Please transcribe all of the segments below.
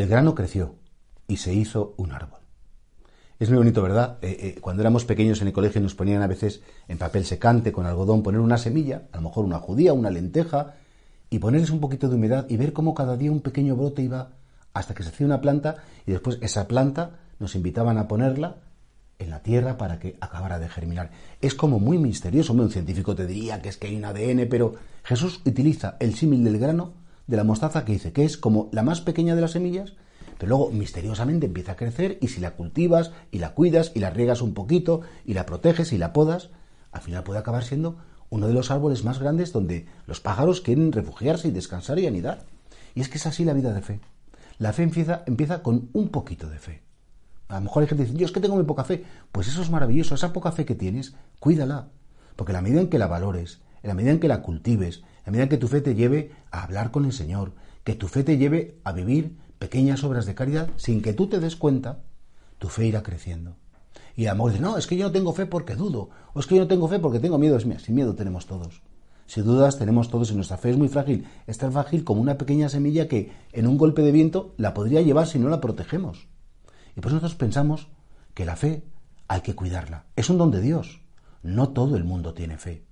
El grano creció y se hizo un árbol. Es muy bonito, ¿verdad? Eh, eh, cuando éramos pequeños en el colegio nos ponían a veces en papel secante, con algodón, poner una semilla, a lo mejor una judía, una lenteja, y ponerles un poquito de humedad y ver cómo cada día un pequeño brote iba hasta que se hacía una planta y después esa planta nos invitaban a ponerla en la tierra para que acabara de germinar. Es como muy misterioso. Un científico te diría que es que hay un ADN, pero Jesús utiliza el símil del grano de la mostaza que dice que es como la más pequeña de las semillas, pero luego misteriosamente empieza a crecer y si la cultivas y la cuidas y la riegas un poquito y la proteges y la podas, al final puede acabar siendo uno de los árboles más grandes donde los pájaros quieren refugiarse y descansar y anidar. Y es que es así la vida de fe. La fe empieza, empieza con un poquito de fe. A lo mejor hay gente que dice, yo es que tengo muy poca fe. Pues eso es maravilloso, esa poca fe que tienes, cuídala. Porque la medida en que la valores, en la medida en que la cultives, a medida que tu fe te lleve a hablar con el Señor, que tu fe te lleve a vivir pequeñas obras de caridad sin que tú te des cuenta, tu fe irá creciendo. Y a lo mejor no, es que yo no tengo fe porque dudo, o es que yo no tengo fe porque tengo miedo. Es mía, sin miedo tenemos todos. Si dudas, tenemos todos y nuestra fe es muy frágil. Es tan frágil como una pequeña semilla que en un golpe de viento la podría llevar si no la protegemos. Y por eso nosotros pensamos que la fe hay que cuidarla. Es un don de Dios. No todo el mundo tiene fe.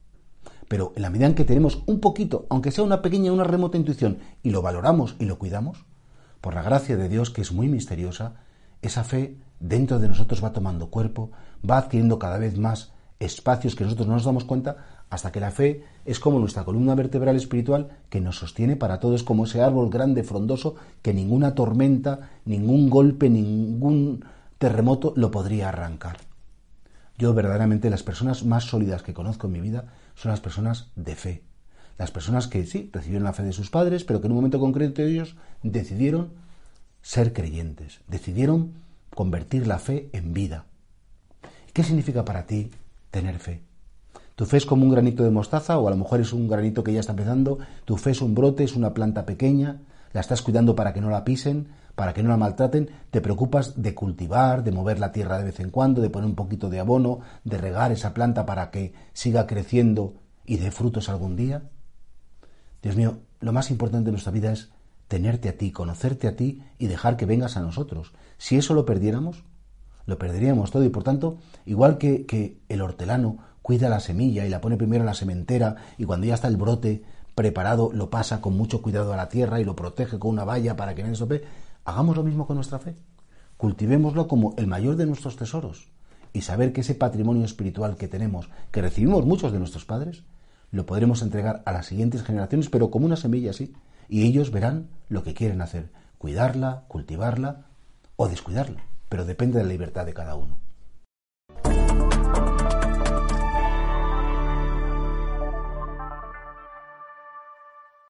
Pero en la medida en que tenemos un poquito, aunque sea una pequeña, una remota intuición, y lo valoramos y lo cuidamos, por la gracia de Dios, que es muy misteriosa, esa fe dentro de nosotros va tomando cuerpo, va adquiriendo cada vez más espacios que nosotros no nos damos cuenta, hasta que la fe es como nuestra columna vertebral espiritual que nos sostiene para todo, es como ese árbol grande, frondoso, que ninguna tormenta, ningún golpe, ningún terremoto lo podría arrancar. Yo verdaderamente las personas más sólidas que conozco en mi vida son las personas de fe. Las personas que sí, recibieron la fe de sus padres, pero que en un momento concreto ellos decidieron ser creyentes, decidieron convertir la fe en vida. ¿Qué significa para ti tener fe? Tu fe es como un granito de mostaza o a lo mejor es un granito que ya está empezando, tu fe es un brote, es una planta pequeña, la estás cuidando para que no la pisen, para que no la maltraten, te preocupas de cultivar, de mover la tierra de vez en cuando, de poner un poquito de abono, de regar esa planta para que siga creciendo y dé frutos algún día. Dios mío, lo más importante de nuestra vida es tenerte a ti, conocerte a ti y dejar que vengas a nosotros. Si eso lo perdiéramos, lo perderíamos todo y por tanto, igual que, que el hortelano cuida la semilla y la pone primero en la sementera y cuando ya está el brote preparado lo pasa con mucho cuidado a la tierra y lo protege con una valla para que no se Hagamos lo mismo con nuestra fe. Cultivémoslo como el mayor de nuestros tesoros y saber que ese patrimonio espiritual que tenemos, que recibimos muchos de nuestros padres, lo podremos entregar a las siguientes generaciones, pero como una semilla así, y ellos verán lo que quieren hacer, cuidarla, cultivarla o descuidarla, pero depende de la libertad de cada uno.